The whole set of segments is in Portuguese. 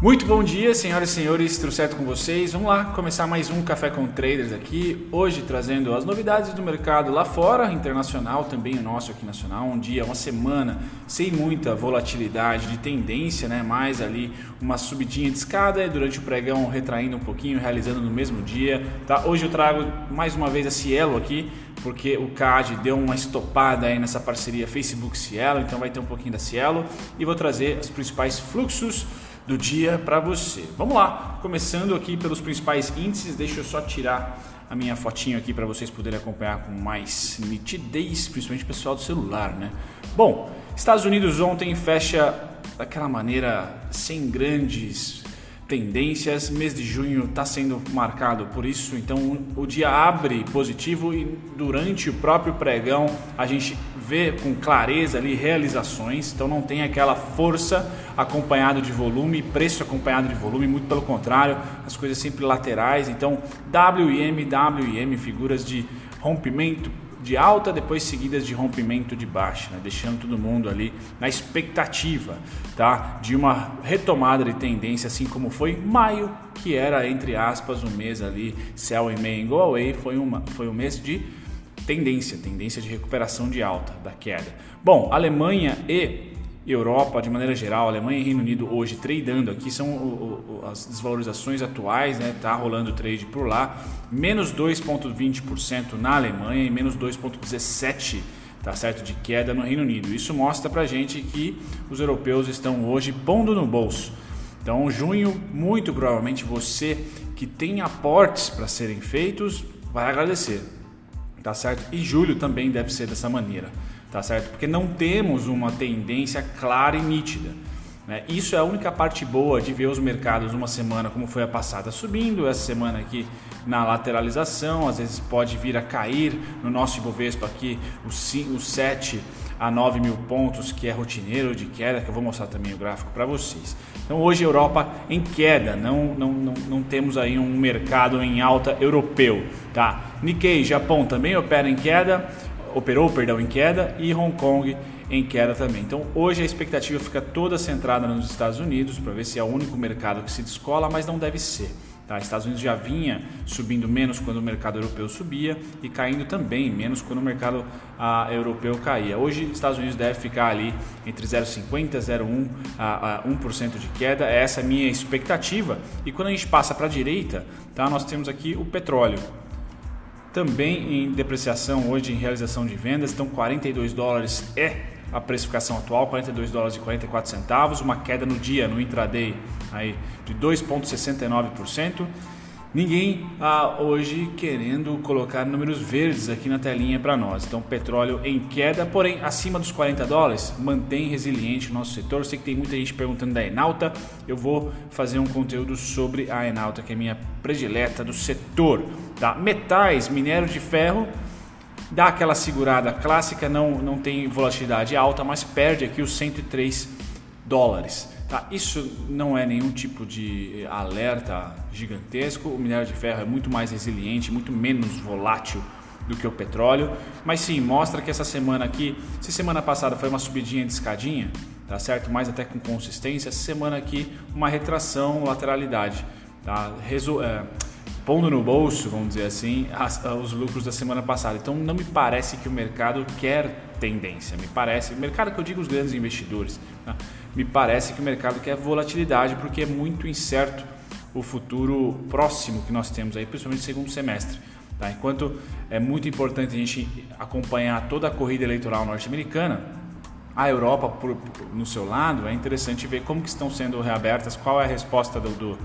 Muito bom dia, senhoras e senhores, tudo certo com vocês? Vamos lá começar mais um Café com Traders aqui, hoje trazendo as novidades do mercado lá fora, internacional, também o nosso aqui nacional, um dia, uma semana sem muita volatilidade de tendência, né? Mais ali uma subidinha de escada durante o pregão retraindo um pouquinho, realizando no mesmo dia, tá? Hoje eu trago mais uma vez a Cielo aqui, porque o CAD deu uma estopada aí nessa parceria Facebook-Cielo, então vai ter um pouquinho da Cielo e vou trazer os principais fluxos do dia para você. Vamos lá, começando aqui pelos principais índices, deixa eu só tirar a minha fotinho aqui para vocês poderem acompanhar com mais nitidez, principalmente o pessoal do celular, né? Bom, Estados Unidos ontem fecha daquela maneira sem grandes tendências. Mês de junho está sendo marcado por isso, então o dia abre positivo e durante o próprio pregão a gente vê com clareza ali realizações, então não tem aquela força acompanhado de volume, preço acompanhado de volume, muito pelo contrário, as coisas sempre laterais. Então, WM, WM, figuras de rompimento de alta, depois seguidas de rompimento de baixa, né? deixando todo mundo ali na expectativa tá? de uma retomada de tendência, assim como foi maio, que era, entre aspas, um mês ali, sell in May and go away, foi, uma, foi um mês de tendência, tendência de recuperação de alta, da queda. Bom, Alemanha e Europa, de maneira geral, Alemanha e Reino Unido hoje tradando aqui são o, o, as desvalorizações atuais, né? Tá rolando trade por lá, menos 2,20% na Alemanha e menos 2,17% tá certo de queda no Reino Unido. Isso mostra pra gente que os europeus estão hoje pondo no bolso. Então, junho, muito provavelmente você que tem aportes para serem feitos vai agradecer, tá certo? E julho também deve ser dessa maneira tá certo? Porque não temos uma tendência clara e nítida. Né? Isso é a única parte boa de ver os mercados uma semana como foi a passada subindo, essa semana aqui na lateralização, às vezes pode vir a cair no nosso Ibovespa aqui os, os 7 a 9 mil pontos, que é rotineiro de queda, que eu vou mostrar também o gráfico para vocês. Então hoje Europa em queda, não, não, não, não temos aí um mercado em alta europeu. Tá? Nikkei, Japão também opera em queda, operou, perdão, em queda e Hong Kong em queda também. Então hoje a expectativa fica toda centrada nos Estados Unidos para ver se é o único mercado que se descola, mas não deve ser. Tá? Estados Unidos já vinha subindo menos quando o mercado europeu subia e caindo também menos quando o mercado ah, europeu caía. Hoje, Estados Unidos deve ficar ali entre 0,50 e 0,1 a, a 1% de queda. Essa é a minha expectativa. E quando a gente passa para a direita, tá? nós temos aqui o petróleo também em depreciação hoje em realização de vendas, então 42 dólares é a precificação atual, 42 dólares e 44 centavos, uma queda no dia, no intraday, aí de 2,69%. Ninguém ah, hoje querendo colocar números verdes aqui na telinha para nós. Então, petróleo em queda, porém acima dos 40 dólares, mantém resiliente o nosso setor. Sei que tem muita gente perguntando da Enalta. Eu vou fazer um conteúdo sobre a Enalta, que é minha predileta do setor. Tá? Metais, minério de ferro, dá aquela segurada clássica, não, não tem volatilidade alta, mas perde aqui os 103 dólares. Tá, isso não é nenhum tipo de alerta gigantesco. O minério de ferro é muito mais resiliente, muito menos volátil do que o petróleo. Mas sim, mostra que essa semana aqui, se semana passada foi uma subidinha de escadinha, tá certo? Mais até com consistência, essa semana aqui uma retração, lateralidade, tá? Resu é, pondo no bolso, vamos dizer assim, as, os lucros da semana passada. Então não me parece que o mercado quer tendência. Me parece, mercado que eu digo os grandes investidores, tá? Me parece que o mercado quer volatilidade porque é muito incerto o futuro próximo que nós temos aí, principalmente no segundo semestre. Tá? Enquanto é muito importante a gente acompanhar toda a corrida eleitoral norte-americana, a Europa, por, por, no seu lado, é interessante ver como que estão sendo reabertas, qual é a resposta do, do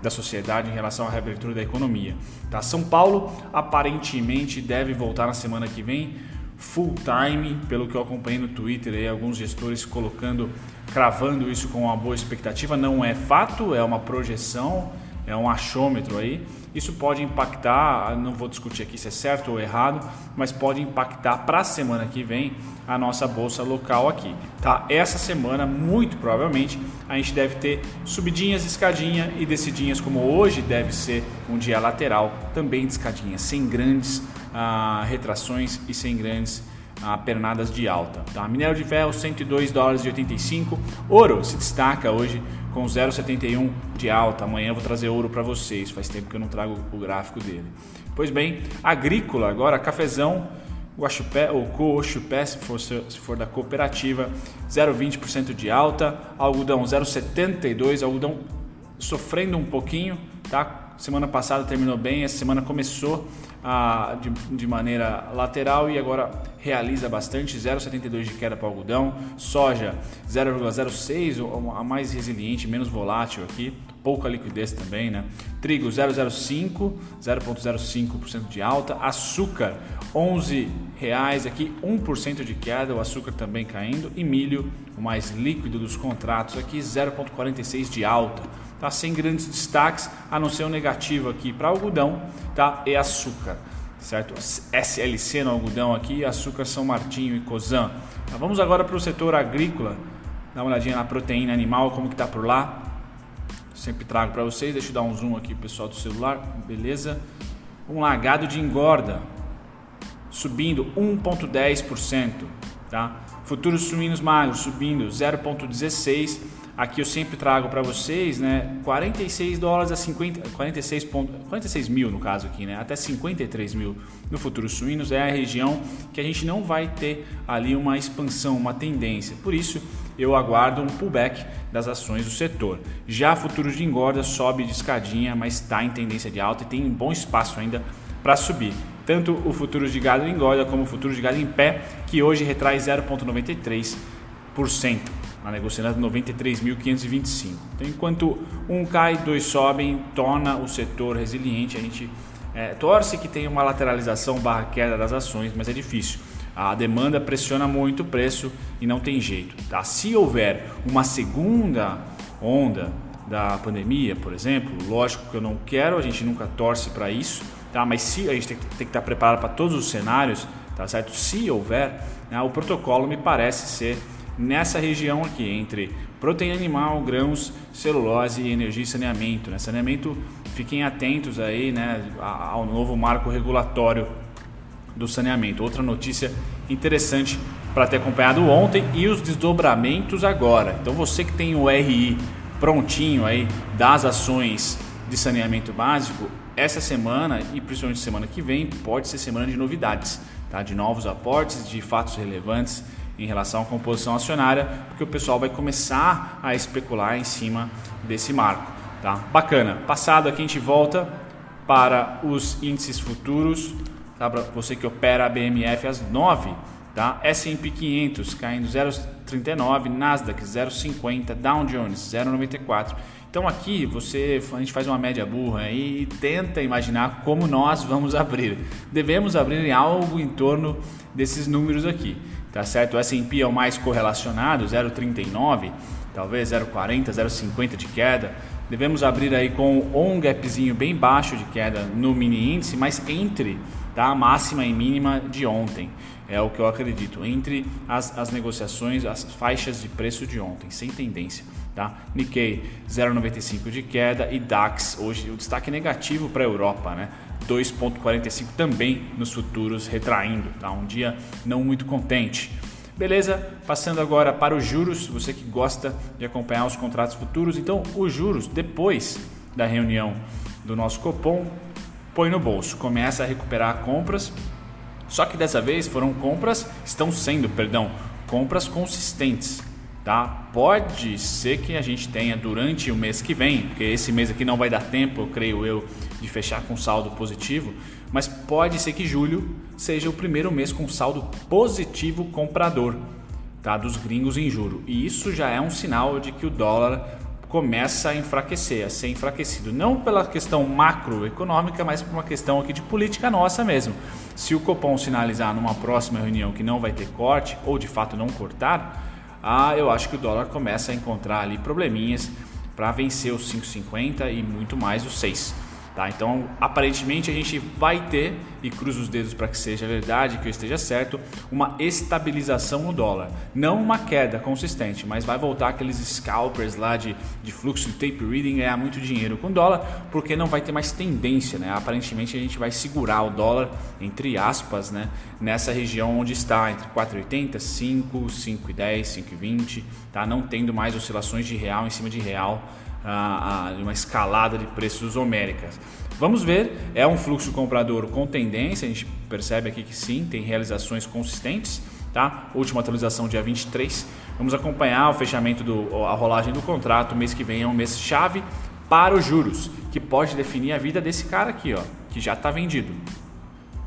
da sociedade em relação à reabertura da economia. Tá? São Paulo aparentemente deve voltar na semana que vem full time, pelo que eu acompanhei no Twitter, aí, alguns gestores colocando, cravando isso com uma boa expectativa. Não é fato, é uma projeção, é um achômetro aí. Isso pode impactar, não vou discutir aqui se é certo ou errado, mas pode impactar para a semana que vem a nossa bolsa local aqui. Tá? Essa semana, muito provavelmente, a gente deve ter subidinhas, escadinha e descidinhas, como hoje deve ser um dia lateral, também de escadinha, sem grandes ah, retrações e sem grandes a pernadas de alta. Tá? Minério de ferro 102 dólares e 85. Ouro se destaca hoje com 0,71 de alta. Amanhã eu vou trazer ouro para vocês. Faz tempo que eu não trago o gráfico dele. Pois bem, agrícola agora, cafezão, Guaxupé ou Coxupé, se for, se for da cooperativa, 0,20% de alta, algodão 0,72, algodão sofrendo um pouquinho, tá? Semana passada terminou bem, essa semana começou ah, de, de, maneira lateral e agora realiza bastante, 0,72 de queda para o algodão, soja 0,06, a mais resiliente, menos volátil aqui, pouca liquidez também, né? Trigo 0,05, 0,05% de alta, açúcar 11 reais aqui, 1% de queda, o açúcar também caindo e milho, o mais líquido dos contratos aqui, 0,46 de alta tá? sem grandes destaques, a não ser o negativo aqui para algodão tá? e açúcar. Certo? SLC no algodão aqui, açúcar São Martinho e Cosan. Tá? Vamos agora para o setor agrícola, dar uma olhadinha na proteína animal, como que está por lá. Sempre trago para vocês, deixa eu dar um zoom aqui pessoal do celular, beleza? Um lagado de engorda, subindo 1,10%, tá? Futuros suínos magros subindo 0,16%, Aqui eu sempre trago para vocês, né, 46 dólares a 50, 46, ponto, 46 mil no caso aqui, né, até 53 mil no futuro suínos é a região que a gente não vai ter ali uma expansão, uma tendência. Por isso eu aguardo um pullback das ações do setor. Já futuros de engorda sobe de escadinha, mas está em tendência de alta e tem um bom espaço ainda para subir. Tanto o futuro de gado engorda como o futuro de gado em pé, que hoje retrai 0,93% a negociando 93.525. Então, enquanto um cai, dois sobem, torna o setor resiliente. A gente é, torce que tenha uma lateralização barra queda das ações, mas é difícil. A demanda pressiona muito o preço e não tem jeito. Tá? Se houver uma segunda onda da pandemia, por exemplo, lógico que eu não quero, a gente nunca torce para isso, tá? mas se a gente tem, tem que estar preparado para todos os cenários, tá certo? Se houver, né, o protocolo me parece ser nessa região aqui, entre proteína animal, grãos, celulose e energia e saneamento. Né? Saneamento, fiquem atentos aí né, ao novo marco regulatório do saneamento. Outra notícia interessante para ter acompanhado ontem e os desdobramentos agora. Então você que tem o RI prontinho aí das ações de saneamento básico, essa semana e principalmente semana que vem pode ser semana de novidades, tá? de novos aportes, de fatos relevantes em relação à composição acionária, porque o pessoal vai começar a especular em cima desse marco. Tá? Bacana. Passado aqui a gente volta para os índices futuros, tá? para você que opera a BMF às 9, tá? S&P 500 caindo 0,39, Nasdaq 0,50, Dow Jones 0,94. Então aqui você, a gente faz uma média burra e tenta imaginar como nós vamos abrir. Devemos abrir em algo em torno desses números aqui tá certo? O S&P é o mais correlacionado, 0,39, talvez 0,40, 0,50 de queda. Devemos abrir aí com um gapzinho bem baixo de queda no mini índice, mas entre tá, a máxima e mínima de ontem. É o que eu acredito, entre as, as negociações, as faixas de preço de ontem, sem tendência. Tá? Nikkei 0,95 de queda e DAX, hoje o destaque negativo para a Europa, né? 2,45 também nos futuros, retraindo. Tá? Um dia não muito contente. Beleza? Passando agora para os juros, você que gosta de acompanhar os contratos futuros. Então, os juros, depois da reunião do nosso Copom, põe no bolso, começa a recuperar compras. Só que dessa vez foram compras, estão sendo, perdão, compras consistentes. Tá? Pode ser que a gente tenha durante o mês que vem, porque esse mês aqui não vai dar tempo, eu creio eu, de fechar com saldo positivo, mas pode ser que julho seja o primeiro mês com saldo positivo comprador tá, dos gringos em juro. E isso já é um sinal de que o dólar começa a enfraquecer, a ser enfraquecido. Não pela questão macroeconômica, mas por uma questão aqui de política nossa mesmo. Se o Copom sinalizar numa próxima reunião que não vai ter corte, ou de fato não cortar, ah, eu acho que o dólar começa a encontrar ali probleminhas para vencer os 5,50 e muito mais os 6. Tá? Então, aparentemente, a gente vai ter, e cruzo os dedos para que seja verdade, que eu esteja certo, uma estabilização no dólar. Não uma queda consistente, mas vai voltar aqueles scalpers lá de, de fluxo de tape reading ganhar muito dinheiro com dólar, porque não vai ter mais tendência. Né? Aparentemente, a gente vai segurar o dólar, entre aspas, né? nessa região onde está, entre 4,80, 5, 5,10, 5,20, tá? não tendo mais oscilações de real em cima de real a, a, uma escalada de preços homéricas. Vamos ver, é um fluxo comprador com tendência, a gente percebe aqui que sim, tem realizações consistentes, tá? Última atualização dia 23. Vamos acompanhar o fechamento do a rolagem do contrato, mês que vem é um mês chave para os juros, que pode definir a vida desse cara aqui, ó, que já está vendido.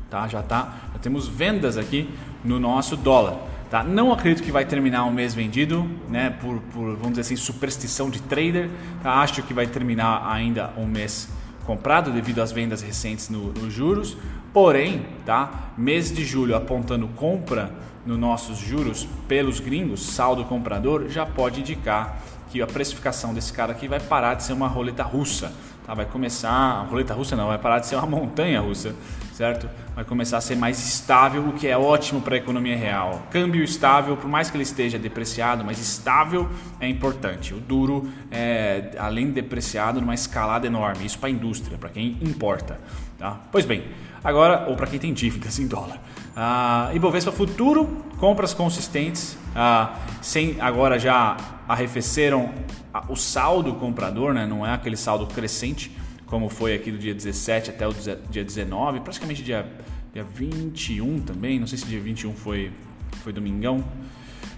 Tá? Já tá, já temos vendas aqui no nosso dólar. Tá? Não acredito que vai terminar um mês vendido, né? por, por vamos dizer assim, superstição de trader. Tá? Acho que vai terminar ainda um mês comprado devido às vendas recentes nos no juros. Porém, tá? mês de julho apontando compra nos nossos juros pelos gringos, saldo comprador, já pode indicar que a precificação desse cara aqui vai parar de ser uma roleta russa. Tá? Vai começar, a roleta russa não, vai parar de ser uma montanha russa, certo? Vai começar a ser mais estável, o que é ótimo para a economia real. Câmbio estável, por mais que ele esteja depreciado, mas estável é importante. O duro é, além de depreciado, numa escalada enorme. Isso para a indústria, para quem importa. Tá? Pois bem, agora, ou para quem tem dívidas em dólar. Ah, Ibovespa Futuro, compras consistentes, ah, sem agora já arrefeceram o saldo comprador, né? não é aquele saldo crescente como foi aqui do dia 17 até o dia 19, praticamente dia, dia 21 também, não sei se dia 21 foi, foi domingão,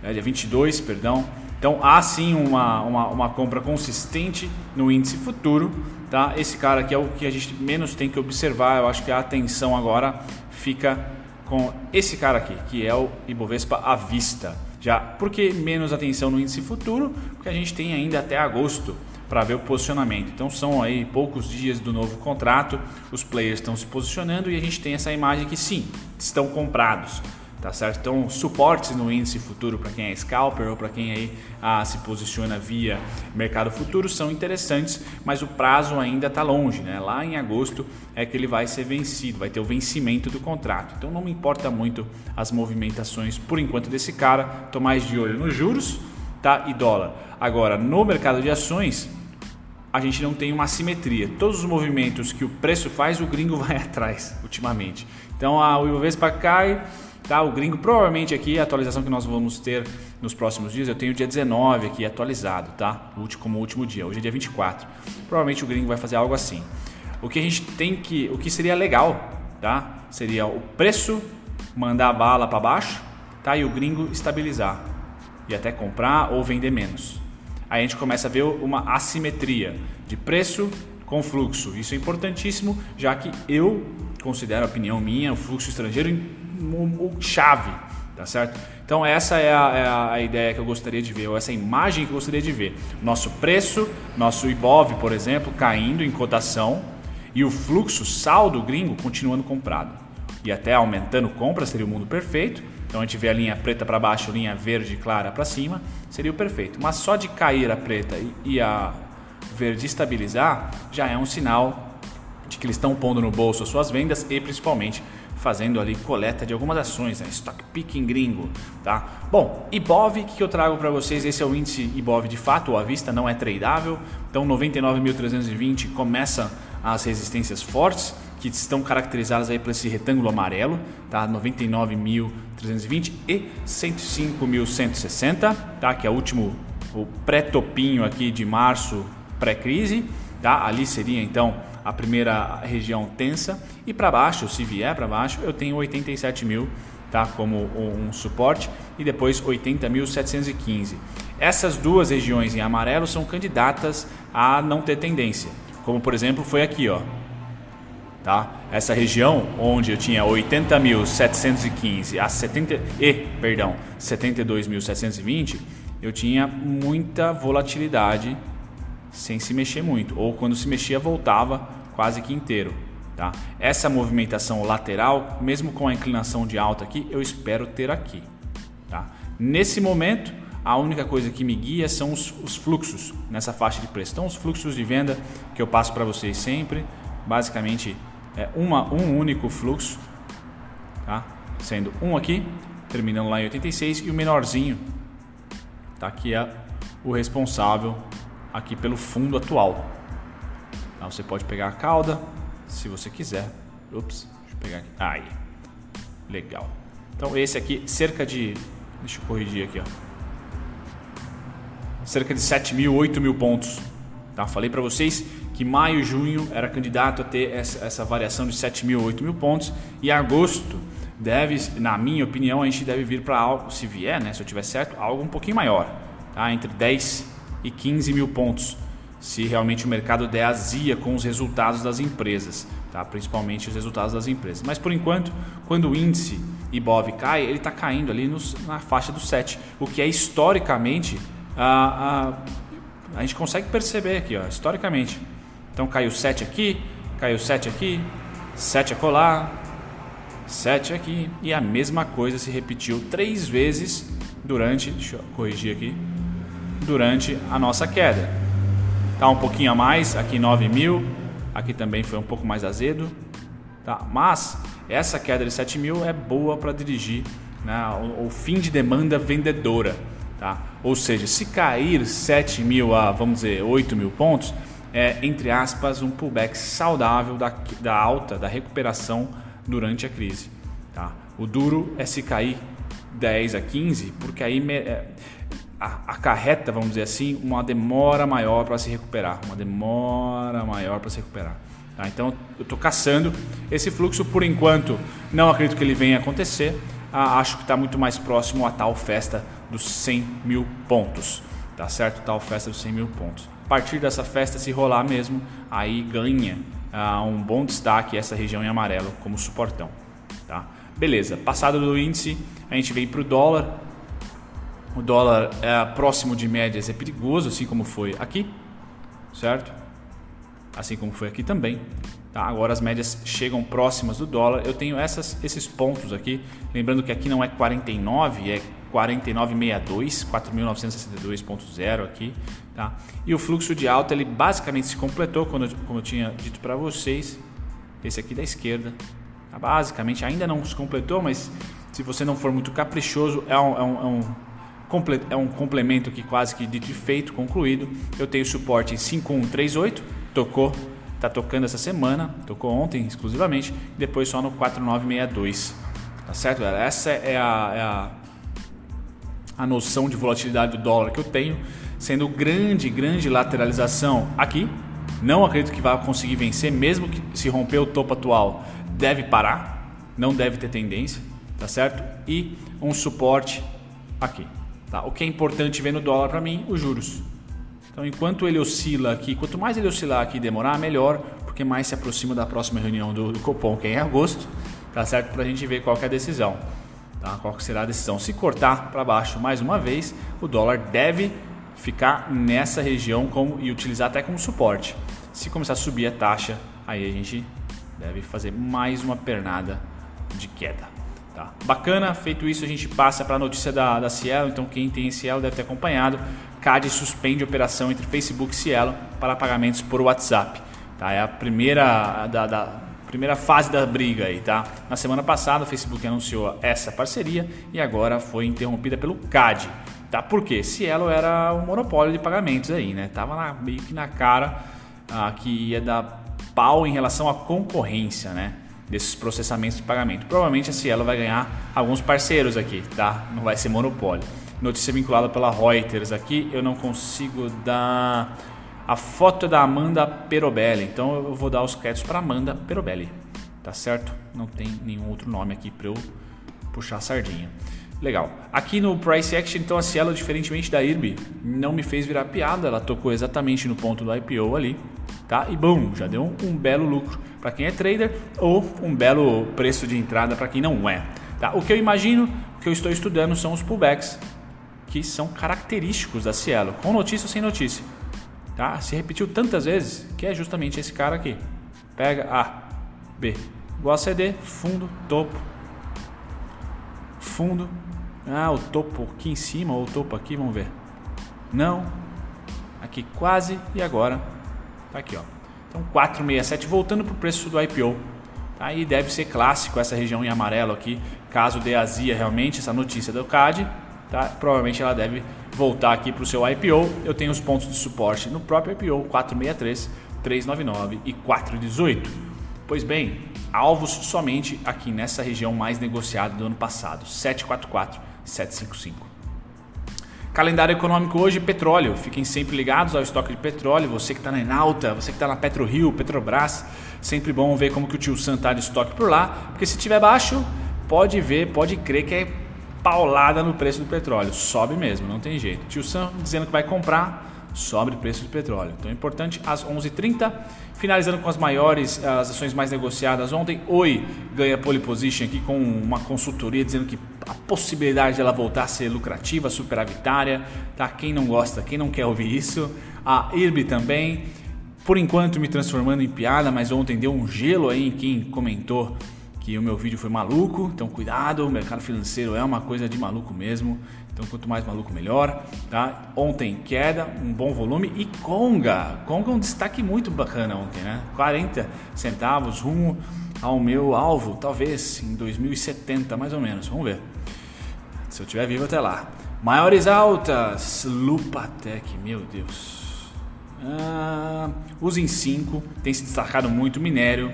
é, dia 22, perdão. Então há sim uma, uma, uma, compra consistente no índice futuro. Tá? Esse cara aqui é o que a gente menos tem que observar. Eu acho que a atenção agora fica com esse cara aqui, que é o Ibovespa à vista. Já, por que menos atenção no índice futuro? Porque a gente tem ainda até agosto para ver o posicionamento. Então são aí poucos dias do novo contrato, os players estão se posicionando e a gente tem essa imagem que sim, estão comprados. Tá certo? Então, suportes no índice futuro para quem é scalper ou para quem aí ah, se posiciona via mercado futuro são interessantes, mas o prazo ainda está longe, né? Lá em agosto é que ele vai ser vencido, vai ter o vencimento do contrato. Então, não me importa muito as movimentações por enquanto desse cara. Estou mais de olho nos juros, tá? E dólar. Agora, no mercado de ações, a gente não tem uma simetria. Todos os movimentos que o preço faz, o gringo vai atrás ultimamente. Então a Ibovespa cai, tá? O gringo provavelmente aqui a atualização que nós vamos ter nos próximos dias, eu tenho o dia 19 aqui atualizado, tá? Como último dia. Hoje é dia 24. Provavelmente o gringo vai fazer algo assim. O que a gente tem que, o que seria legal, tá? Seria o preço mandar a bala para baixo, tá? E o gringo estabilizar e até comprar ou vender menos a gente começa a ver uma assimetria de preço com fluxo. Isso é importantíssimo, já que eu considero a opinião minha o fluxo estrangeiro um, chave, tá certo? Então essa é a, é a, ideia que eu gostaria de ver, ou essa imagem que eu gostaria de ver. Nosso preço, nosso IBOV, por exemplo, caindo em cotação e o fluxo saldo gringo continuando comprado. E até aumentando compra seria o mundo perfeito. Então a gente vê a linha preta para baixo, linha verde clara para cima, seria o perfeito. Mas só de cair a preta e, a verde estabilizar já é um sinal de que eles estão pondo no bolso as suas vendas e principalmente fazendo ali coleta de algumas ações, né? stock picking gringo, tá? Bom, IBOV que eu trago para vocês, esse é o índice IBOV de fato, à vista não é tradável, então 99.320 começa as resistências fortes, que estão caracterizadas aí por esse retângulo amarelo, tá? 99.320 e 105.160, tá? Que é o último o pré-topinho aqui de março pré-crise, tá? Ali seria então a primeira região tensa e para baixo, se vier para baixo, eu tenho 87 mil, tá? Como um suporte e depois 80.715. Essas duas regiões em amarelo são candidatas a não ter tendência, como por exemplo foi aqui, ó, Tá? Essa região onde eu tinha 80.715 a 70 e, perdão, 72.720, eu tinha muita volatilidade sem se mexer muito, ou quando se mexia voltava quase que inteiro, tá? Essa movimentação lateral, mesmo com a inclinação de alta aqui, eu espero ter aqui, tá? Nesse momento, a única coisa que me guia são os, os fluxos nessa faixa de preço. Então, os fluxos de venda que eu passo para vocês sempre, basicamente é uma, um único fluxo, tá? sendo um aqui, terminando lá em 86, e o menorzinho tá? que é o responsável aqui pelo fundo atual. Então você pode pegar a cauda, se você quiser. Ups, deixa eu pegar aqui. Aí, legal. Então esse aqui, cerca de, deixa eu corrigir aqui, ó. cerca de 7 mil, 8 mil pontos. Tá? Falei para vocês que maio e junho era candidato a ter essa, essa variação de 7 mil, 8 mil pontos e agosto deve, na minha opinião, a gente deve vir para algo, se vier, né, se eu tiver certo, algo um pouquinho maior, tá? entre 10 e 15 mil pontos, se realmente o mercado der azia com os resultados das empresas, tá? principalmente os resultados das empresas. Mas por enquanto, quando o índice IBOV cai, ele está caindo ali nos, na faixa do 7, o que é historicamente a, a, a gente consegue perceber aqui, ó, historicamente. Então caiu 7 aqui, caiu 7 aqui, 7 acolá, 7 aqui e a mesma coisa se repetiu três vezes durante, deixa eu corrigir aqui, durante a nossa queda. Tá um pouquinho a mais, aqui 9 mil, aqui também foi um pouco mais azedo, tá? Mas essa queda de 7 mil é boa para dirigir né, o, o, fim de demanda vendedora, tá? Ou seja, se cair 7 mil a, vamos dizer, 8 mil pontos, é, entre aspas, um pullback saudável da, da alta, da recuperação durante a crise. Tá? O duro é se cair 10 a 15, porque aí é, acarreta, vamos dizer assim, uma demora maior para se recuperar. Uma demora maior para se recuperar. Tá? Então eu estou caçando esse fluxo por enquanto. Não acredito que ele venha acontecer. Ah, acho que está muito mais próximo a tal festa dos 100 mil pontos. Tá certo? Tal festa dos 100 mil pontos partir dessa festa se rolar mesmo, aí ganha uh, um bom destaque essa região em amarelo como suportão. Tá? Beleza, passado do índice, a gente vem para o dólar. O dólar é, próximo de médias é perigoso, assim como foi aqui, certo? Assim como foi aqui também. Tá? Agora as médias chegam próximas do dólar. Eu tenho essas, esses pontos aqui. Lembrando que aqui não é 49, é 4962, 4962.0 aqui, tá? E o fluxo de alta ele basicamente se completou quando como eu tinha dito para vocês, esse aqui da esquerda, tá? basicamente ainda não se completou, mas se você não for muito caprichoso é um, é um, é um é um complemento que quase que dito e feito, concluído. Eu tenho suporte em 5138, tocou, tá tocando essa semana, tocou ontem exclusivamente, depois só no 4962. Tá certo, galera? Essa é a, é a a noção de volatilidade do dólar que eu tenho, sendo grande, grande lateralização aqui. Não acredito que vá conseguir vencer, mesmo que se romper o topo atual, deve parar, não deve ter tendência, tá certo? E um suporte aqui. Tá? O que é importante ver no dólar para mim, os juros. Então, enquanto ele oscila aqui, quanto mais ele oscilar aqui e demorar, melhor, porque mais se aproxima da próxima reunião do, do Copom, que é em agosto, tá certo? Para a gente ver qual é a decisão. Tá? Qual será a decisão? Se cortar para baixo mais uma vez, o dólar deve ficar nessa região como, e utilizar até como suporte. Se começar a subir a taxa, aí a gente deve fazer mais uma pernada de queda. Tá? Bacana, feito isso a gente passa para a notícia da, da Cielo, então quem tem Cielo deve ter acompanhado. CAD suspende operação entre Facebook e Cielo para pagamentos por WhatsApp. Tá? É a primeira da, da primeira fase da briga aí, tá? Na semana passada o Facebook anunciou essa parceria e agora foi interrompida pelo CAD, tá? Por quê? Cielo era um monopólio de pagamentos aí, né? Tava meio que na cara ah, que ia dar pau em relação à concorrência, né? Desses processamentos de pagamento. Provavelmente a Cielo vai ganhar alguns parceiros aqui, tá? Não vai ser monopólio. Notícia vinculada pela Reuters aqui, eu não consigo dar a foto da Amanda Perobelli. Então eu vou dar os créditos para Amanda Perobelli. Tá certo? Não tem nenhum outro nome aqui para eu puxar a sardinha. Legal. Aqui no Price Action, então a Cielo, diferentemente da IRB, não me fez virar piada. Ela tocou exatamente no ponto do IPO ali, tá? E bom, já deu um, um belo lucro para quem é trader ou um belo preço de entrada para quem não é. Tá? O que eu imagino, o que eu estou estudando são os pullbacks que são característicos da Cielo, com notícia ou sem notícia. Tá? Se repetiu tantas vezes que é justamente esse cara aqui. Pega A, B, igual a CD, fundo, topo, fundo. Ah, o topo aqui em cima ou o topo aqui, vamos ver. Não. Aqui quase e agora tá aqui, ó. Então 467 voltando para o preço do IPO. Tá? E deve ser clássico essa região em amarelo aqui, caso dê azia realmente essa notícia do CAD, tá? provavelmente ela deve voltar aqui para o seu IPO. Eu tenho os pontos de suporte no próprio IPO 463, 399 e 418. Pois bem, alvos somente aqui nessa região mais negociada do ano passado, 744, 755. Calendário econômico hoje, petróleo. Fiquem sempre ligados ao estoque de petróleo. Você que está na Enalta, você que está na PetroRio, Petrobras, sempre bom ver como que o tio Sam está de estoque por lá, porque se tiver baixo, pode ver, pode crer que é paulada no preço do petróleo. Sobe mesmo, não tem jeito. Tio Sam dizendo que vai comprar, sobe o preço do petróleo. Então é importante às 11h30, finalizando com as maiores, as ações mais negociadas ontem. Oi ganha pole position aqui com uma consultoria dizendo que a possibilidade dela voltar a ser lucrativa, superavitária, tá? Quem não gosta, quem não quer ouvir isso. A IRB também, por enquanto me transformando em piada, mas ontem deu um gelo aí em quem comentou que o meu vídeo foi maluco, então cuidado, o mercado financeiro é uma coisa de maluco mesmo. Então quanto mais maluco melhor, tá? Ontem queda, um bom volume e Conga. Conga é um destaque muito bacana ontem, né? 40 centavos rumo ao meu alvo, talvez em 2070 mais ou menos. Vamos ver. Se eu estiver vivo até lá. Maiores altas, Lupatec, meu Deus. Ah, Usem 5, tem se destacado muito minério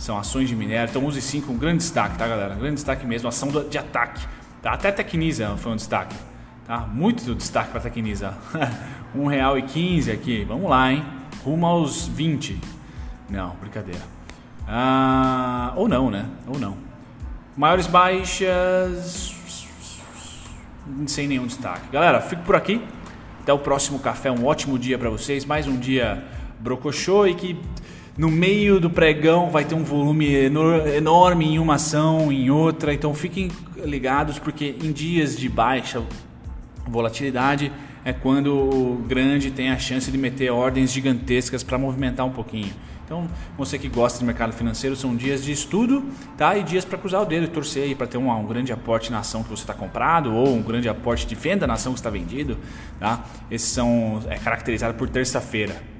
são ações de minério. Então use 5 um grande destaque, tá galera? Um grande destaque mesmo, ação de ataque. Tá? Até Tecnisa foi um destaque. Tá? Muito destaque para Tecnisa. R$1,15 aqui. Vamos lá, hein? Rumo aos 20. Não, brincadeira. Ah, ou não, né? Ou não. Maiores baixas. Sem nenhum destaque. Galera, fico por aqui. Até o próximo café. Um ótimo dia para vocês. Mais um dia brocochô e que no meio do pregão vai ter um volume enorme em uma ação, em outra. Então fiquem ligados porque em dias de baixa volatilidade é quando o grande tem a chance de meter ordens gigantescas para movimentar um pouquinho. Então, você que gosta de mercado financeiro, são dias de estudo tá? e dias para cruzar o dedo e torcer aí para ter um, um, grande aporte na ação que você está comprado ou um grande aporte de venda na ação que está vendido. Tá? Esses são é caracterizados por terça-feira.